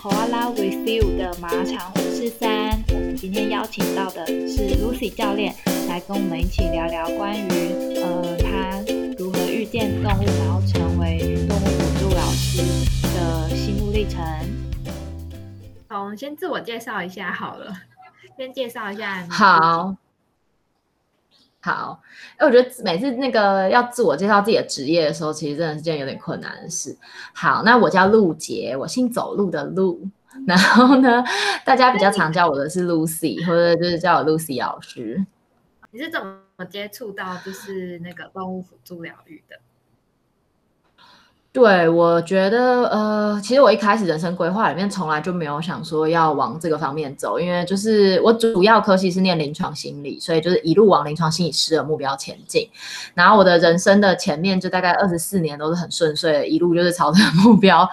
Koala with You 的马场五四三。我们今天邀请到的是 Lucy 教练，来跟我们一起聊聊关于呃他如何遇见动物，然后成为动物辅助老师的心路历程。好，我们先自我介绍一下好了，先介绍一下。好。好，哎，我觉得每次那个要自我介绍自己的职业的时候，其实真的是件有点困难的事。好，那我叫陆杰，我姓走路的路。然后呢，大家比较常叫我的是 Lucy，或者就是叫我 Lucy 老师。你是怎么接触到就是那个动物辅助疗愈的？对，我觉得，呃，其实我一开始人生规划里面从来就没有想说要往这个方面走，因为就是我主要科系是念临床心理，所以就是一路往临床心理师的目标前进。然后我的人生的前面就大概二十四年都是很顺遂的，一路就是朝着目标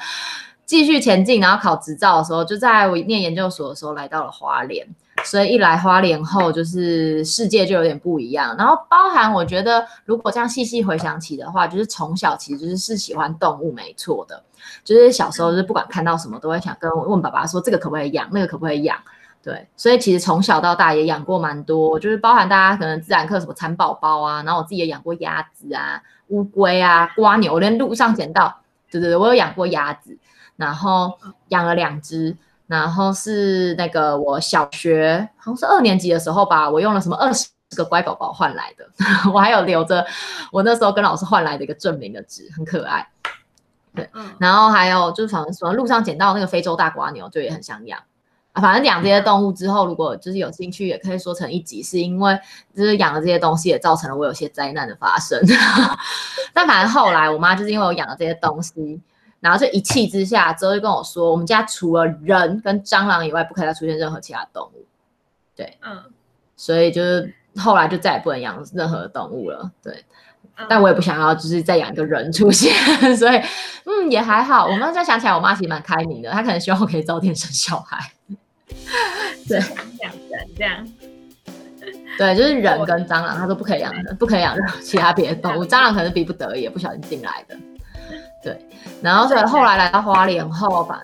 继续前进。然后考执照的时候，就在我念研究所的时候来到了华联。所以一来花莲后，就是世界就有点不一样。然后包含我觉得，如果这样细细回想起的话，就是从小其实是喜欢动物，没错的。就是小时候就是不管看到什么，都会想跟问爸爸说这个可不可以养，那个可不可以养。对，所以其实从小到大也养过蛮多，就是包含大家可能自然课什么蚕宝宝啊，然后我自己也养过鸭子啊、乌龟啊、瓜牛，连路上捡到，对对对，我有养过鸭子，然后养了两只。然后是那个我小学好像是二年级的时候吧，我用了什么二十个乖宝宝换来的，我还有留着我那时候跟老师换来的一个证明的纸，很可爱。对，然后还有就是反正什么路上捡到那个非洲大瓜牛，就也很想养啊。反正养这些动物之后，如果就是有兴趣，也可以说成一集，是因为就是养了这些东西也造成了我有些灾难的发生。但反正后来我妈就是因为我养了这些东西。然后就一气之下，之后就跟我说，我们家除了人跟蟑螂以外，不可以再出现任何其他动物。对，嗯，所以就是后来就再也不能养任何动物了。对，但我也不想要就是再养一个人出现，所以嗯也还好。我们再想起来，我妈其实蛮开明的，她可能希望我可以早点生小孩。对，养人这样。对，就是人跟蟑螂，她都不可以养的，不可以养其他别的动物。蟑螂可能逼不得已，不小心进来的。对，然后所以后来来到花莲后，反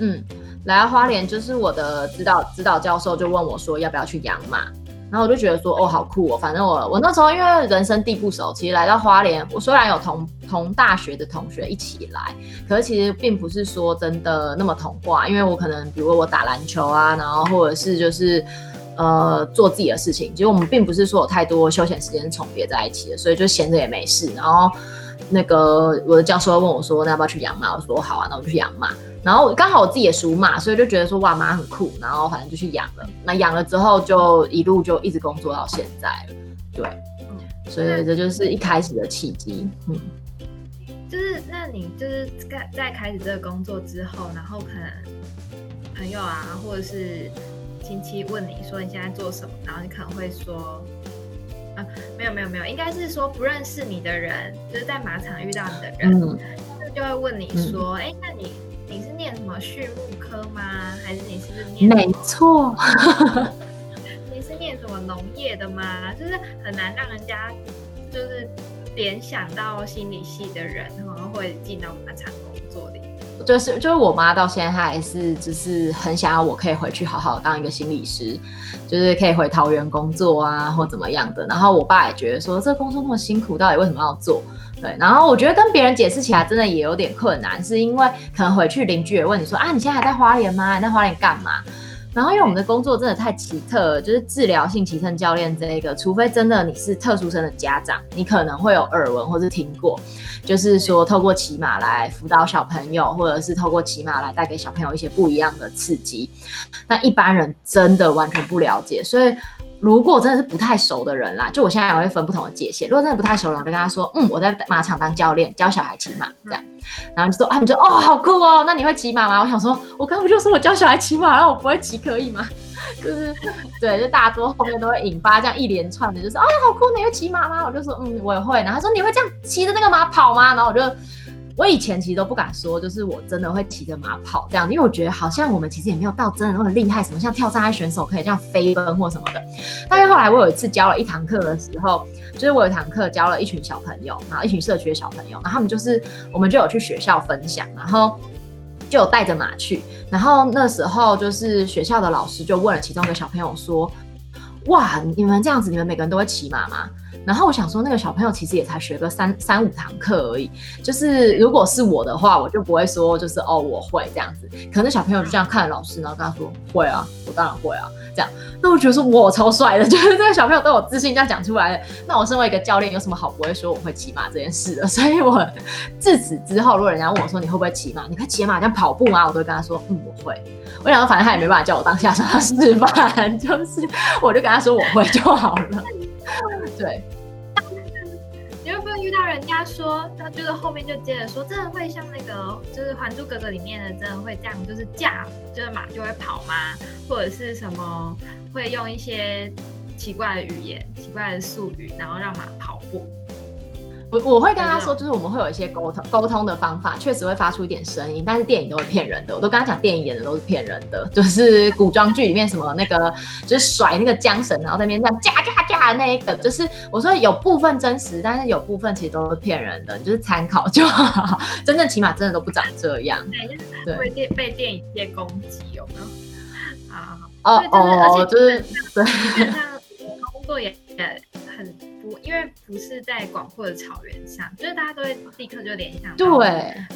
嗯，来到花莲就是我的指导指导教授就问我说要不要去养马，然后我就觉得说哦好酷哦，反正我我那时候因为人生地不熟，其实来到花莲，我虽然有同同大学的同学一起来，可是其实并不是说真的那么同化，因为我可能比如我打篮球啊，然后或者是就是呃做自己的事情，其实我们并不是说有太多休闲时间重叠在一起的，所以就闲着也没事，然后。那个我的教授问我说：“那要不要去养马？”我说：“好啊，那我就去养马。”然后刚好我自己也属马，所以就觉得说哇马很酷，然后反正就去养了。那养了之后就一路就一直工作到现在了。对，所以这就是一开始的契机。嗯，就是那你就是在在开始这个工作之后，然后可能朋友啊或者是亲戚问你说你现在做什么，然后你可能会说。啊，没有没有没有，应该是说不认识你的人，就是在马场遇到你的人，他们就会问你说，哎，那你你是念什么畜牧科吗？还是你是不是念？没错，你是念什么农业的吗？就是很难让人家就是联想到心理系的人，然后会进到马场。就是就是我妈到现在她还是就是很想要我可以回去好好当一个心理师，就是可以回桃园工作啊或怎么样的。然后我爸也觉得说这工作那么辛苦，到底为什么要做？对。然后我觉得跟别人解释起来真的也有点困难，是因为可能回去邻居也问你说啊，你现在还在花莲吗？你在花莲干嘛？然后因为我们的工作真的太奇特了，就是治疗性提升教练这一个，除非真的你是特殊生的家长，你可能会有耳闻或是听过，就是说透过骑马来辅导小朋友，或者是透过骑马来带给小朋友一些不一样的刺激，那一般人真的完全不了解，所以。如果真的是不太熟的人啦，就我现在也会分不同的界限。如果真的不太熟的人，我就跟他说，嗯，我在马场当教练，教小孩骑马这样。然后就说，他们就哦，好酷哦，那你会骑马吗？我想说，我刚不就说我教小孩骑马，然后我不会骑，可以吗？就是对，就大多后面都会引发这样一连串的，就是哦，好酷，你会骑马吗？我就说，嗯，我也会。然后他说，你会这样骑着那个马跑吗？然后我就。我以前其实都不敢说，就是我真的会骑着马跑这样，因为我觉得好像我们其实也没有到真的那么厉害，什么像跳障碍选手可以这样飞奔或什么的。但是后来我有一次教了一堂课的时候，就是我有一堂课教了一群小朋友，然后一群社区的小朋友，然后他们就是我们就有去学校分享，然后就有带着马去。然后那时候就是学校的老师就问了其中一个小朋友说：“哇，你们这样子，你们每个人都会骑马吗？”然后我想说，那个小朋友其实也才学个三三五堂课而已。就是如果是我的话，我就不会说就是哦我会这样子。可能小朋友就这样看老师，然后跟他说会啊，我当然会啊，这样。那我觉得说我超帅的，就是这个小朋友都有自信这样讲出来。那我身为一个教练，有什么好不会说我会骑马这件事的？所以我自此之后，如果人家问我说你会不会骑马，你会骑马像跑步吗？我都跟他说嗯我会。我想说反正他也没办法叫我当下场 示范，就是我就跟他说我会就好了。对。你会不会遇到人家说，他就是后面就接着说，真的会像那个就是《还珠格格》里面的，真的会这样，就是驾，就是马就会跑吗？或者是什么会用一些奇怪的语言、奇怪的术语，然后让马跑步？我我会跟他说，就是我们会有一些沟通沟通的方法，确实会发出一点声音，但是电影都会骗人的。我都跟他讲，电影演的都是骗人的，就是古装剧里面什么那个就是甩那个缰绳，然后在那边这样架架架的那一个，就是我说有部分真实，但是有部分其实都是骗人的，就是参考就好。真正起码真的都不长这样，对，会电被电影界攻击有没有？啊哦哦，就是对，工作也也很。因为不是在广阔的草原上，就是大家都会立刻就联想到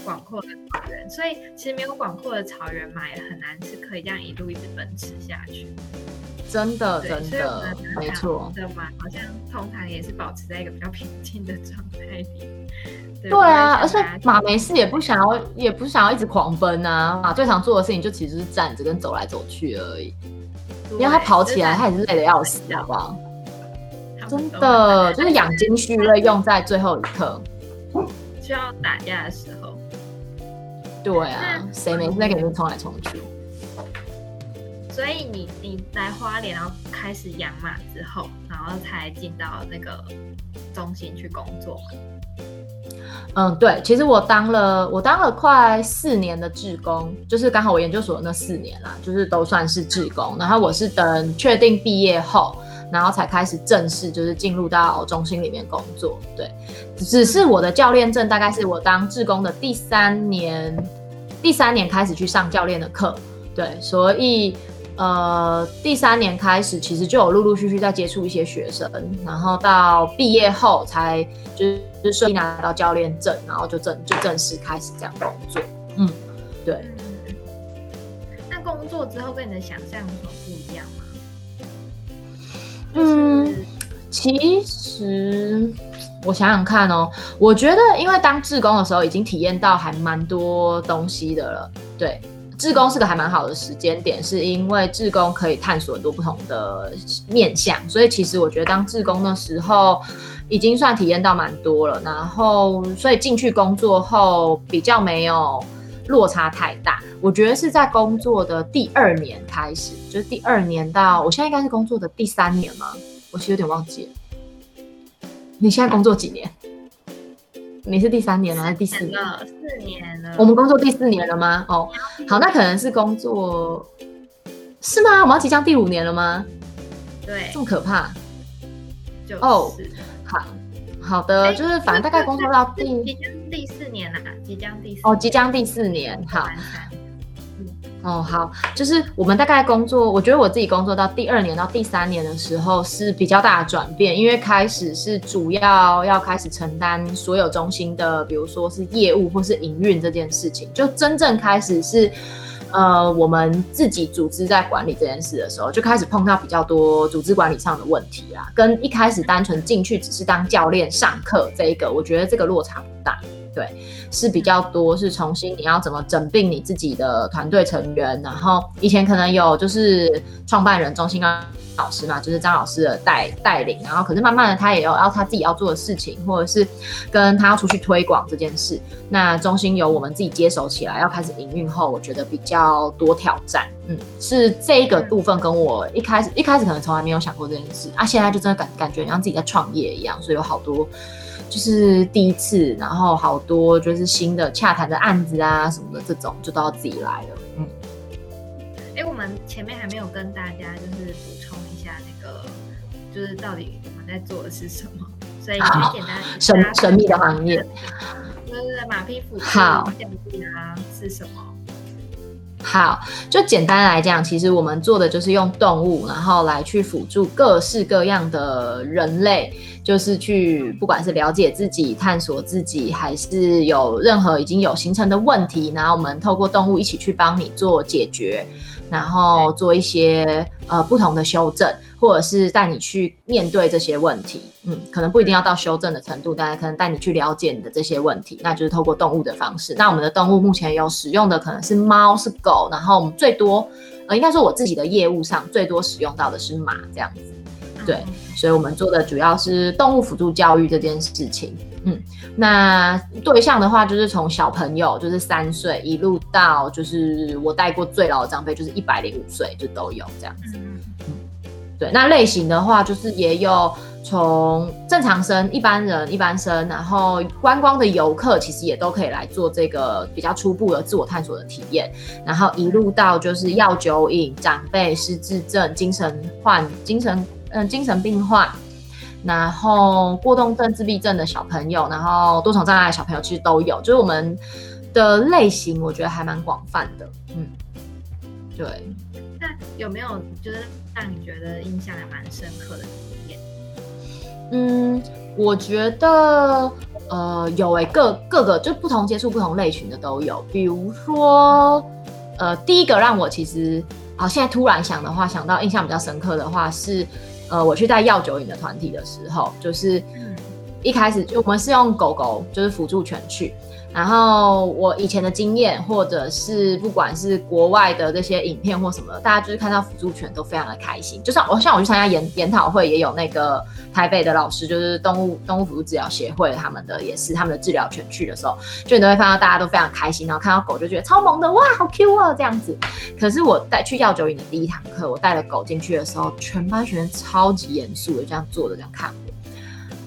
广阔的草原，所以其实没有广阔的草原嘛，也很难是可以这样一路一直奔驰下去。真的，真的，没错。好像通常也是保持在一个比较平静的状态里。对啊，而且马没事也不想要，也不想要一直狂奔啊。马最常做的事情就其实是站着跟走来走去而已。因为它跑起来，它也是累得要死，好不好？真的就是养精蓄锐，用在最后一刻，需要打架的时候。对啊，谁没事在给你冲来冲去？所以你你来花莲，然后开始养马之后，然后才进到那个中心去工作。嗯，对，其实我当了我当了快四年的志工，就是刚好我研究所那四年啦，就是都算是志工。然后我是等确定毕业后。然后才开始正式就是进入到中心里面工作，对，只是我的教练证大概是我当志工的第三年，第三年开始去上教练的课，对，所以呃第三年开始其实就有陆陆续续在接触一些学生，然后到毕业后才就是顺利拿到教练证，然后就正就正式开始这样工作，嗯，对。那工作之后跟你的想象有什么不一样？嗯，其实我想想看哦，我觉得因为当志工的时候已经体验到还蛮多东西的了。对，志工是个还蛮好的时间点，是因为志工可以探索很多不同的面向，所以其实我觉得当志工的时候已经算体验到蛮多了。然后，所以进去工作后比较没有落差太大。我觉得是在工作的第二年开始，就是第二年到我现在应该是工作的第三年吗？我其实有点忘记了。你现在工作几年？你是第三年了还是第四年？四年了。我们工作第四年了吗？哦，好，那可能是工作是吗？我们要即将第五年了吗？对，这么可怕。哦，好好的，就是反正大概工作到第第四年了，即将第四哦，即将第四年，好。哦，好，就是我们大概工作，我觉得我自己工作到第二年到第三年的时候是比较大的转变，因为开始是主要要开始承担所有中心的，比如说是业务或是营运这件事情，就真正开始是，呃，我们自己组织在管理这件事的时候，就开始碰到比较多组织管理上的问题啦，跟一开始单纯进去只是当教练上课这一个，我觉得这个落差不大。对，是比较多，是重新你要怎么整并你自己的团队成员，然后以前可能有就是创办人中心老师嘛，就是张老师的带带领，然后可是慢慢的他也有要他自己要做的事情，或者是跟他要出去推广这件事，那中心由我们自己接手起来，要开始营运后，我觉得比较多挑战，嗯，是这一个部分跟我一开始一开始可能从来没有想过这件事。啊，现在就真的感感觉像自己在创业一样，所以有好多。就是第一次，然后好多就是新的洽谈的案子啊什么的，这种就都要自己来了。嗯，哎，我们前面还没有跟大家就是补充一下那个，就是到底我们在做的是什么，所以很简单神神秘的行业，就是马匹辅助好降低啊是什么？好，就简单来讲，其实我们做的就是用动物，然后来去辅助各式各样的人类，就是去不管是了解自己、探索自己，还是有任何已经有形成的问题，然后我们透过动物一起去帮你做解决。然后做一些呃不同的修正，或者是带你去面对这些问题，嗯，可能不一定要到修正的程度，但可能带你去了解你的这些问题，那就是透过动物的方式。那我们的动物目前有使用的可能是猫是狗，然后我们最多呃应该说我自己的业务上最多使用到的是马这样子，对，所以我们做的主要是动物辅助教育这件事情。嗯，那对象的话，就是从小朋友，就是三岁，一路到就是我带过最老的长辈，就是一百零五岁，就都有这样子。嗯对，那类型的话，就是也有从正常生、一般人、一般生，然后观光的游客，其实也都可以来做这个比较初步的自我探索的体验，然后一路到就是药酒瘾、长辈失智症、精神患、精神嗯精神病患。然后过动症、自闭症的小朋友，然后多重障碍的小朋友其实都有，就是我们的类型，我觉得还蛮广泛的。嗯，对。那有没有就是让你觉得印象还蛮深刻的体验？嗯，我觉得呃有诶，各各个就不同接触不同类群的都有。比如说，呃，第一个让我其实好现在突然想的话，想到印象比较深刻的话是。呃，我去带药酒瘾的团体的时候，就是一开始就我们是用狗狗，就是辅助犬去。然后我以前的经验，或者是不管是国外的这些影片或什么，大家就是看到辅助犬都非常的开心。就像我像我去参加研研讨会，也有那个台北的老师，就是动物动物辅助治疗协会他们的，也是他们的治疗犬去的时候，就你都会看到大家都非常开心，然后看到狗就觉得超萌的，哇，好 Q 啊这样子。可是我带去药酒瘾的第一堂课，我带了狗进去的时候，全班学生超级严肃的这样坐着这样看。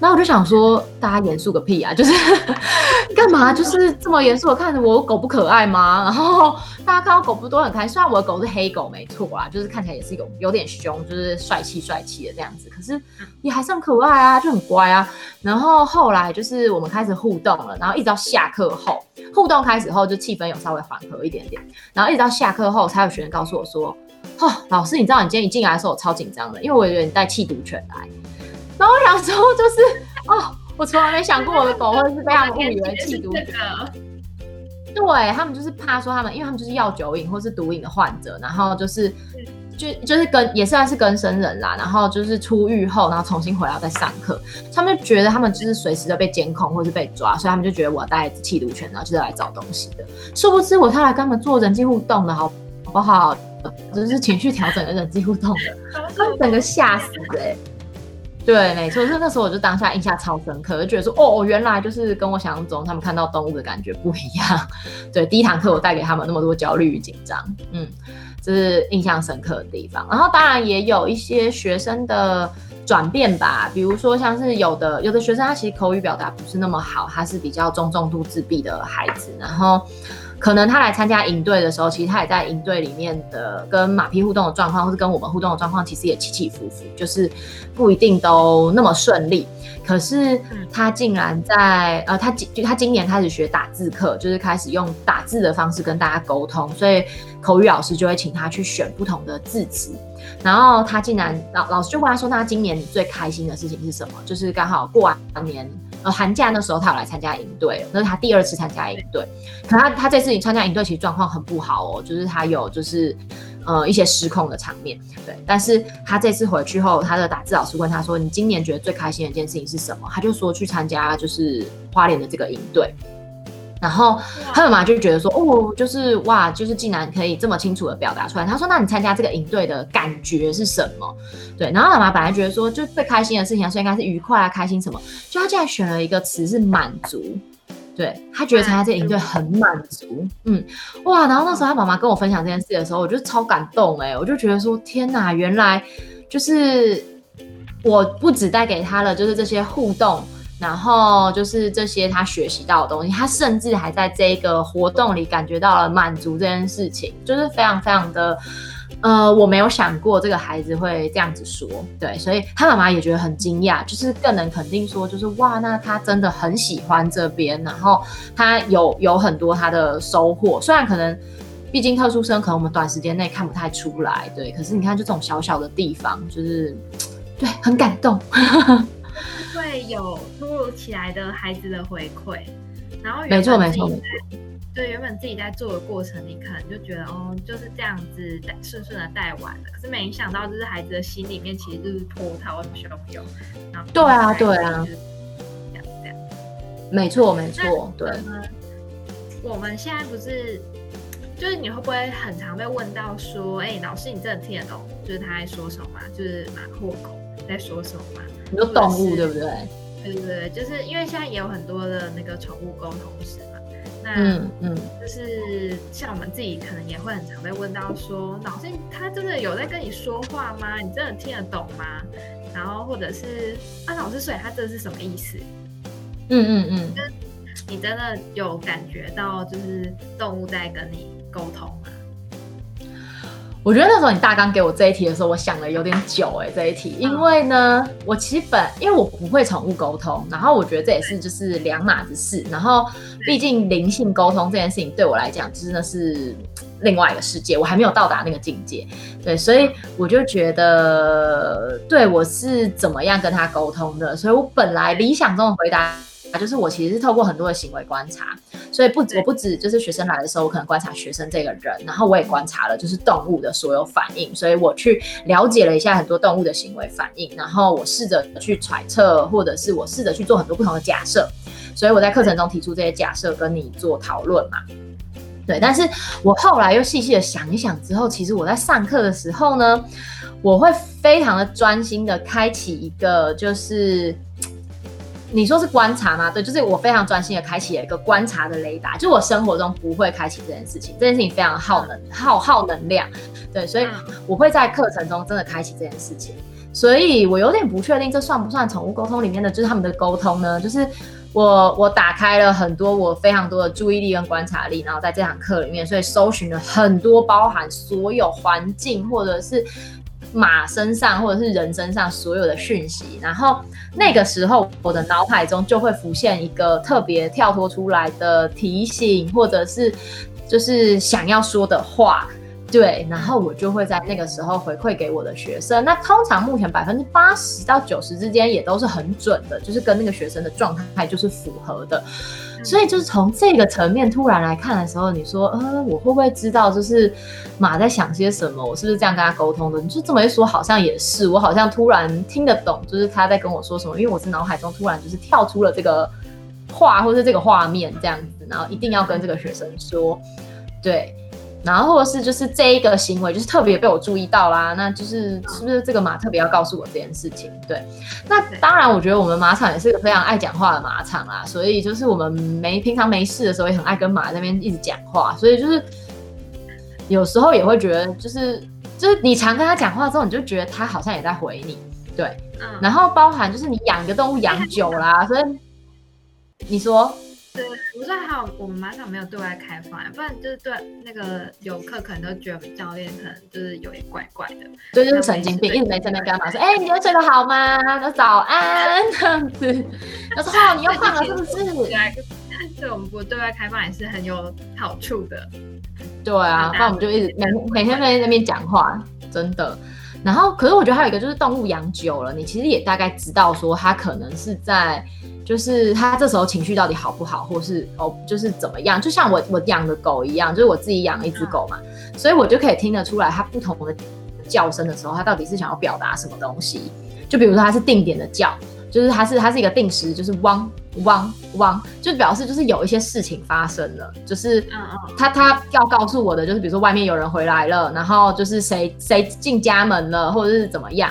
然后我就想说，大家严肃个屁啊！就是 干嘛？就是这么严肃的看着我狗不可爱吗？然后大家看到狗不都很开心？虽然我的狗是黑狗，没错啦，就是看起来也是有有点凶，就是帅气帅气的这样子。可是也还是很可爱啊，就很乖啊。然后后来就是我们开始互动了，然后一直到下课后，互动开始后就气氛有稍微缓和一点点。然后一直到下课后，才有学生告诉我说：“哦，老师，你知道你今天一进来的时候我超紧张的，因为我以为你带气毒犬来。”然后我想说，就是哦，我从来没想过我的狗会是被他们误以为弃毒犬。对他们就是怕说他们，因为他们就是药酒瘾或是毒瘾的患者，然后就是就就是跟也算是跟生人啦，然后就是出狱后，然后重新回来再上课，他们就觉得他们就是随时都被监控或是被抓，所以他们就觉得我带气毒犬，然后就是来找东西的。殊不知我是来跟他们做人际互动的，好不好？就是情绪调整的人际互动的，他们整个吓死哎！对，没错，是那时候我就当下印象超深刻，就觉得说，哦，原来就是跟我想象中他们看到动物的感觉不一样。对，第一堂课我带给他们那么多焦虑与紧张，嗯，这是印象深刻的地方。然后当然也有一些学生的转变吧，比如说像是有的有的学生他其实口语表达不是那么好，他是比较中重度自闭的孩子，然后。可能他来参加营队的时候，其实他也在营队里面的跟马匹互动的状况，或是跟我们互动的状况，其实也起起伏伏，就是不一定都那么顺利。可是他竟然在呃，他今就他今年开始学打字课，就是开始用打字的方式跟大家沟通，所以口语老师就会请他去选不同的字词。然后他竟然老老师就问他说：“那今年你最开心的事情是什么？”就是刚好过完年。呃，寒假那时候他有来参加营队，那是他第二次参加营队。可他他这次参加营队其实状况很不好哦，就是他有就是呃一些失控的场面。对，但是他这次回去后，他的打字老师问他说：“你今年觉得最开心的一件事情是什么？”他就说去参加就是花莲的这个营队。然后他妈妈就觉得说，哦，就是哇，就是竟然可以这么清楚的表达出来。他说，那你参加这个营队的感觉是什么？对，然后妈妈本来觉得说，就最开心的事情，所以应该是愉快啊，开心什么？就他竟然选了一个词是满足。对他觉得参加这个营队很满足，嗯，哇，然后那时候他妈妈跟我分享这件事的时候，我就超感动哎，我就觉得说，天哪，原来就是我不只带给他了，就是这些互动。然后就是这些他学习到的东西，他甚至还在这个活动里感觉到了满足这件事情，就是非常非常的，呃，我没有想过这个孩子会这样子说，对，所以他妈妈也觉得很惊讶，就是更能肯定说，就是哇，那他真的很喜欢这边，然后他有有很多他的收获，虽然可能毕竟特殊生可能我们短时间内看不太出来，对。可是你看，就这种小小的地方，就是对，很感动。会有突如其来的孩子的回馈，然后没错没错没错。对，原本自己在做的过程，你可能就觉得哦，就是这样子顺顺的带完了。可是没想到，就是孩子的心里面其实就是波涛汹涌。然后对啊，对啊，这样这样。没错没错，对。我们现在不是，就是你会不会很常被问到说，哎，老师，你真的听得懂，就是他在说什么吗？就是马或狗在说什么吗？你说动物对不对？对对对，就是因为现在也有很多的那个宠物沟通师。嗯嗯，就是像我们自己可能也会很常被问到说，老师他真的有在跟你说话吗？你真的听得懂吗？然后或者是啊，老师所以他这是什么意思？嗯嗯嗯，你真的有感觉到就是动物在跟你沟通吗？我觉得那时候你大纲给我这一题的时候，我想了有点久哎，这一题，因为呢，我其实本因为我不会宠物沟通，然后我觉得这也是就是两码子事，然后毕竟灵性沟通这件事情对我来讲真的是另外一个世界，我还没有到达那个境界，对，所以我就觉得对我是怎么样跟他沟通的，所以我本来理想中的回答。就是我其实是透过很多的行为观察，所以不我不止就是学生来的时候，我可能观察学生这个人，然后我也观察了就是动物的所有反应，所以我去了解了一下很多动物的行为反应，然后我试着去揣测，或者是我试着去做很多不同的假设，所以我在课程中提出这些假设跟你做讨论嘛。对，但是我后来又细细的想一想之后，其实我在上课的时候呢，我会非常的专心的开启一个就是。你说是观察吗？对，就是我非常专心的开启了一个观察的雷达，就我生活中不会开启这件事情，这件事情非常耗能、耗耗能量，对，所以我会在课程中真的开启这件事情，所以我有点不确定这算不算宠物沟通里面的，就是他们的沟通呢？就是我我打开了很多我非常多的注意力跟观察力，然后在这堂课里面，所以搜寻了很多包含所有环境或者是。马身上或者是人身上所有的讯息，然后那个时候我的脑海中就会浮现一个特别跳脱出来的提醒，或者是就是想要说的话，对，然后我就会在那个时候回馈给我的学生。那通常目前百分之八十到九十之间也都是很准的，就是跟那个学生的状态就是符合的。所以就是从这个层面突然来看的时候，你说，呃，我会不会知道就是马在想些什么？我是不是这样跟他沟通的？你就这么一说，好像也是，我好像突然听得懂，就是他在跟我说什么，因为我是脑海中突然就是跳出了这个话或是这个画面这样子，然后一定要跟这个学生说，对。然后或者是就是这一个行为就是特别被我注意到啦，那就是是不是这个马特别要告诉我这件事情？对，那当然我觉得我们马场也是个非常爱讲话的马场啦，所以就是我们没平常没事的时候也很爱跟马那边一直讲话，所以就是有时候也会觉得就是就是你常跟他讲话之后，你就觉得他好像也在回你，对，然后包含就是你养一个动物养久啦，所以你说。对，不是还好我们马场没有对外开放，不然就是对那个游客可能都觉得教练可能就是有点怪怪的，对，就是神经病，一直没在那干嘛说，哎，你又睡得好吗？说早安 这样子，他说哦，你又胖了是不是？对，我们不对外开放也是很有好处的。对啊，那我们就一直每每天在那边讲话，真的。然后，可是我觉得还有一个就是动物养久了，你其实也大概知道说它可能是在。就是他这时候情绪到底好不好，或是哦，就是怎么样？就像我我养的狗一样，就是我自己养了一只狗嘛，所以我就可以听得出来它不同的叫声的时候，它到底是想要表达什么东西。就比如说它是定点的叫，就是它是它是一个定时，就是汪汪汪，就表示就是有一些事情发生了，就是它它要告诉我的就是比如说外面有人回来了，然后就是谁谁进家门了，或者是怎么样，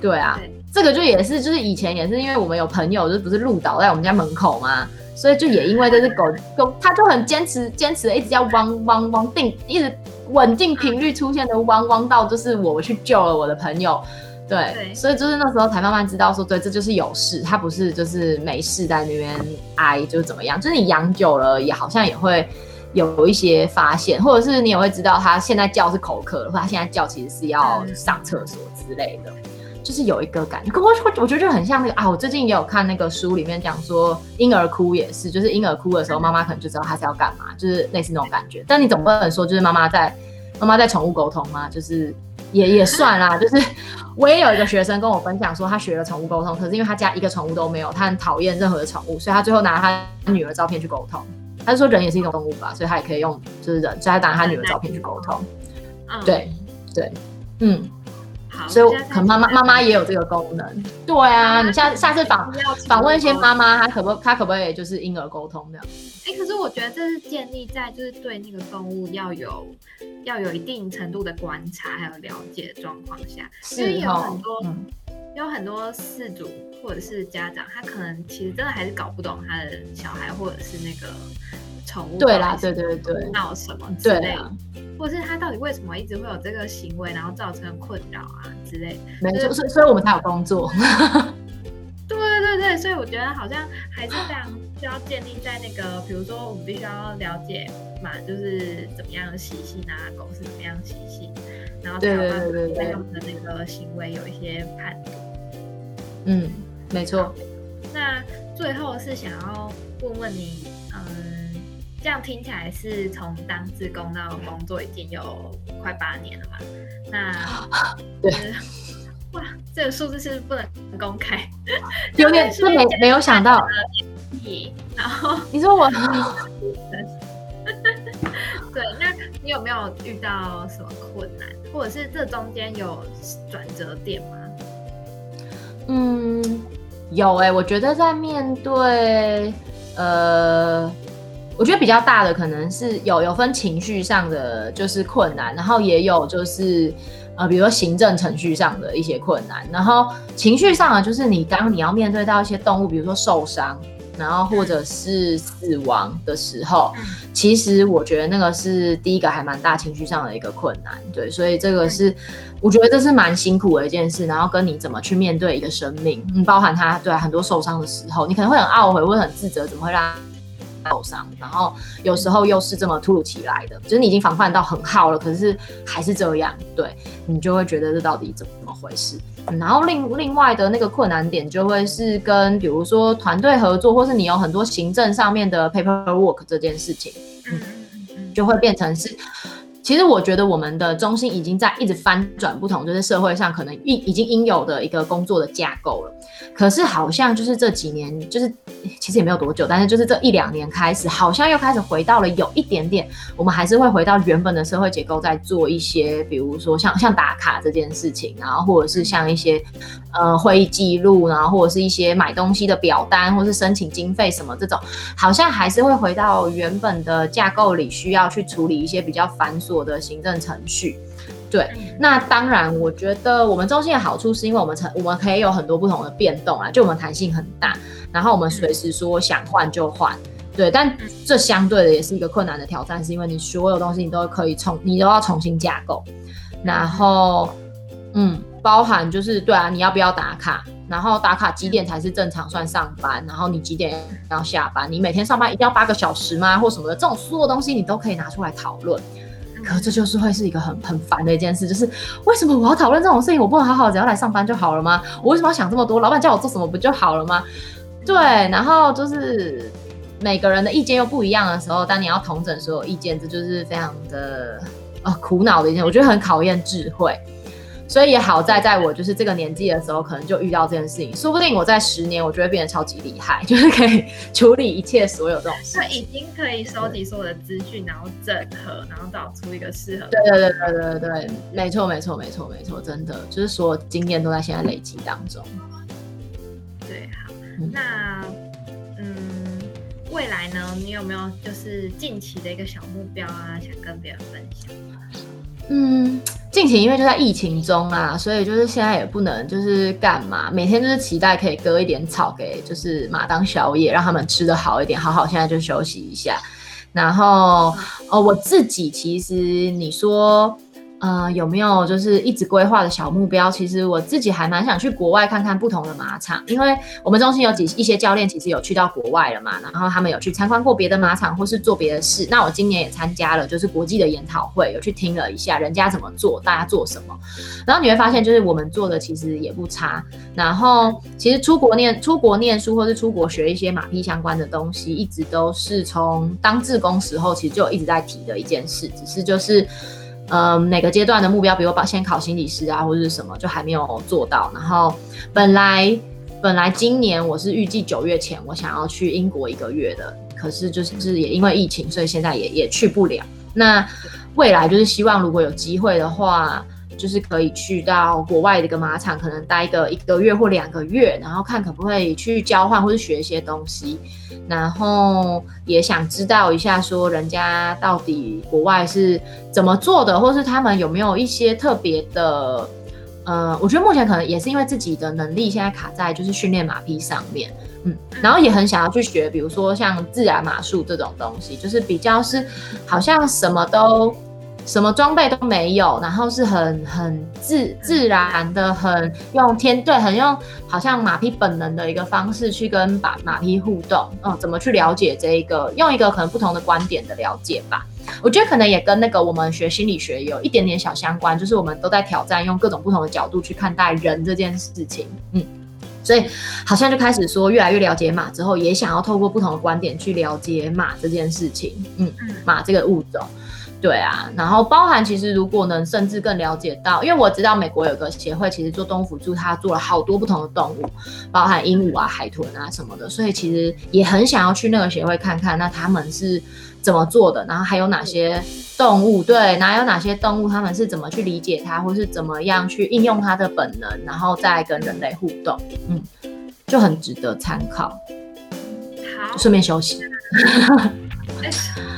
对啊。这个就也是，就是以前也是，因为我们有朋友，就不是鹿岛在我们家门口嘛，所以就也因为这只狗狗，它就很坚持，坚持的一直要汪汪汪定，一直稳定频率出现的汪汪到，就是我去救了我的朋友，对，所以就是那时候才慢慢知道说，对，这就是有事，它不是就是没事在那边挨，就是怎么样，就是你养久了也好像也会有一些发现，或者是你也会知道它现在叫是口渴，或它现在叫其实是要上厕所之类的。就是有一个感觉，我我我觉得就很像那个啊，我最近也有看那个书里面讲说，婴儿哭也是，就是婴儿哭的时候，妈妈可能就知道他是要干嘛，就是类似那种感觉。但你总不能说就是妈妈在妈妈在宠物沟通吗？就是也也算啦，就是我也有一个学生跟我分享说，他学了宠物沟通，可是因为他家一个宠物都没有，他很讨厌任何的宠物，所以他最后拿他女儿照片去沟通。他说人也是一种动物吧，所以他也可以用就是人，所以他拿他女儿照片去沟通。对对，嗯。所以可能妈妈妈妈也有这个功能，对啊，你下下次访访问一些妈妈，她可不她可不可以就是婴儿沟通这样？哎，可是我觉得这是建立在就是对那个动物要有要有一定程度的观察还有了解的状况下，因为有很多有很多饲主或者是家长，他可能其实真的还是搞不懂他的小孩或者是那个。宠物对啦，对对对，闹什么之类，或者是他到底为什么一直会有这个行为，然后造成困扰啊之类。没错，所以所以我们才有工作。对对对所以我觉得好像还是非常需要建立在那个，比如说我们必须要了解嘛，就是怎么样的习性啊，狗是怎么样习性，然后才有办法对他们的那个行为有一些判断。嗯，没错。那最后是想要问问你，嗯。这样听起来是从当志工到工作已经有快八年了嘛？那对，哇，这个数字是不能公开，有点 是没没有想到。然后你说我，对，那你有没有遇到什么困难，或者是这中间有转折点吗？嗯，有哎，我觉得在面对呃。我觉得比较大的可能是有有分情绪上的就是困难，然后也有就是呃，比如说行政程序上的一些困难。然后情绪上的，就是你当你要面对到一些动物，比如说受伤，然后或者是死亡的时候，其实我觉得那个是第一个还蛮大情绪上的一个困难。对，所以这个是我觉得这是蛮辛苦的一件事。然后跟你怎么去面对一个生命，嗯，包含他对很多受伤的时候，你可能会很懊悔，会很自责，怎么会让。受伤，然后有时候又是这么突如其来的，就是你已经防范到很好了，可是还是这样，对你就会觉得这到底怎么回事？然后另另外的那个困难点就会是跟比如说团队合作，或是你有很多行政上面的 paperwork 这件事情，嗯就会变成是。其实我觉得我们的中心已经在一直翻转不同，就是社会上可能已已经应有的一个工作的架构了。可是好像就是这几年，就是其实也没有多久，但是就是这一两年开始，好像又开始回到了有一点点，我们还是会回到原本的社会结构，在做一些，比如说像像打卡这件事情，然后或者是像一些呃会议记录，然后或者是一些买东西的表单，或是申请经费什么这种，好像还是会回到原本的架构里，需要去处理一些比较繁琐。我的行政程序，对，那当然，我觉得我们中心的好处是因为我们成我们可以有很多不同的变动啊，就我们弹性很大，然后我们随时说想换就换，对，但这相对的也是一个困难的挑战，是因为你所有东西你都可以重，你都要重新架构，然后，嗯，包含就是对啊，你要不要打卡，然后打卡几点才是正常算上班，然后你几点要下班，你每天上班一定要八个小时吗，或什么的，这种所有东西你都可以拿出来讨论。可这就是会是一个很很烦的一件事，就是为什么我要讨论这种事情？我不能好好只要来上班就好了吗？我为什么要想这么多？老板叫我做什么不就好了吗？对，然后就是每个人的意见又不一样的时候，当你要统整所有意见，这就是非常的呃苦恼的一件，我觉得很考验智慧。所以也好在，在我就是这个年纪的时候，可能就遇到这件事情。说不定我在十年，我就会变得超级厉害，就是可以处理一切所有这种事。他已经可以收集所有的资讯，然后整合，然后找出一个适合。对对对对对对，没错没错没错没错，真的就是所有经验都在现在累积当中。对，好，那嗯，未来呢？你有没有就是近期的一个小目标啊，想跟别人分享？嗯，近期因为就在疫情中啊，所以就是现在也不能就是干嘛，每天就是期待可以割一点草给就是马当宵夜，让他们吃的好一点，好好现在就休息一下。然后哦，我自己其实你说，呃，有没有就是一直规划的小目标？其实我自己还蛮想去国外看看不同的马场，因为我们中心有几一些教练其实有去到国外了嘛，然后他们有去参观过别的马场或是做别的事。那我今年也参加了，就是国际的研讨会，有去听了一下人家怎么做，大家做什么。然后你会发现，就是我们做的其实也不差。然后其实出国念出国念书，或是出国学一些马匹相关的东西，一直都是从当志工时候其实就一直在提的一件事，只是就是。嗯，哪个阶段的目标，比如把先考心理师啊，或者是什么，就还没有做到。然后本来本来今年我是预计九月前我想要去英国一个月的，可是就是也因为疫情，所以现在也也去不了。那未来就是希望如果有机会的话。就是可以去到国外的一个马场，可能待个一个月或两个月，然后看可不可以去交换或者学一些东西，然后也想知道一下说人家到底国外是怎么做的，或是他们有没有一些特别的，呃，我觉得目前可能也是因为自己的能力现在卡在就是训练马匹上面，嗯，然后也很想要去学，比如说像自然马术这种东西，就是比较是好像什么都。什么装备都没有，然后是很很自自然的，很用天对，很用好像马匹本能的一个方式去跟马马匹互动，嗯，怎么去了解这一个，用一个可能不同的观点的了解吧。我觉得可能也跟那个我们学心理学有一点点小相关，就是我们都在挑战用各种不同的角度去看待人这件事情，嗯，所以好像就开始说越来越了解马之后，也想要透过不同的观点去了解马这件事情，嗯，马这个物种。对啊，然后包含其实如果能甚至更了解到，因为我知道美国有个协会，其实做动物辅助，他做了好多不同的动物，包含鹦鹉啊、海豚啊什么的，所以其实也很想要去那个协会看看，那他们是怎么做的，然后还有哪些动物，对，哪有哪些动物，他们是怎么去理解它，或是怎么样去应用它的本能，然后再跟人类互动，嗯，就很值得参考。好，顺便休息。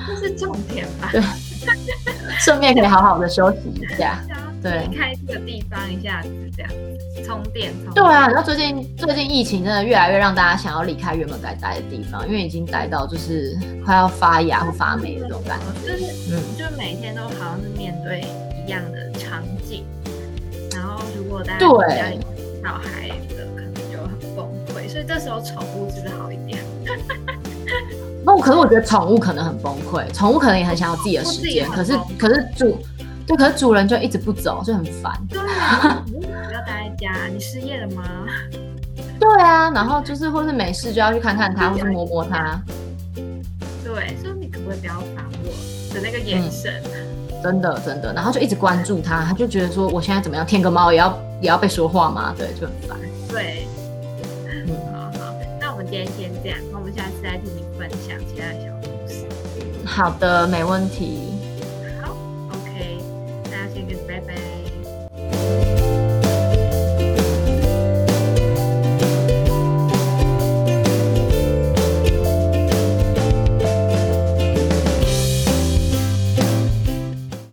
这是重点吧？对。顺便可以好好的休息一下，对，开这个地方一下子这样充电。对啊，然后最近最近疫情真的越来越让大家想要离开原本该待的地方，因为已经待到就是快要发芽或发霉的这种感觉。就是嗯，就每天都好像是面对一样的场景，然后如果大家家里小孩的，可能就很崩溃，所以这时候宠物是不是好一点？不，可是我觉得宠物可能很崩溃，宠物可能也很想要自己的时间，可是可是主，对，可是主人就一直不走，就很烦。对啊，不要待在家，你失业了吗？对啊，然后就是或是没事就要去看看它，或是摸摸它。对，所以你可不可以不要烦我的那个眼神？真的真的，然后就一直关注它，他就觉得说我现在怎么样，舔个猫也要也要被说话吗？对，就很烦。对，嗯，好好，那我们今天先这样，那我们下次再听你分享其他小故事。好的，没问题。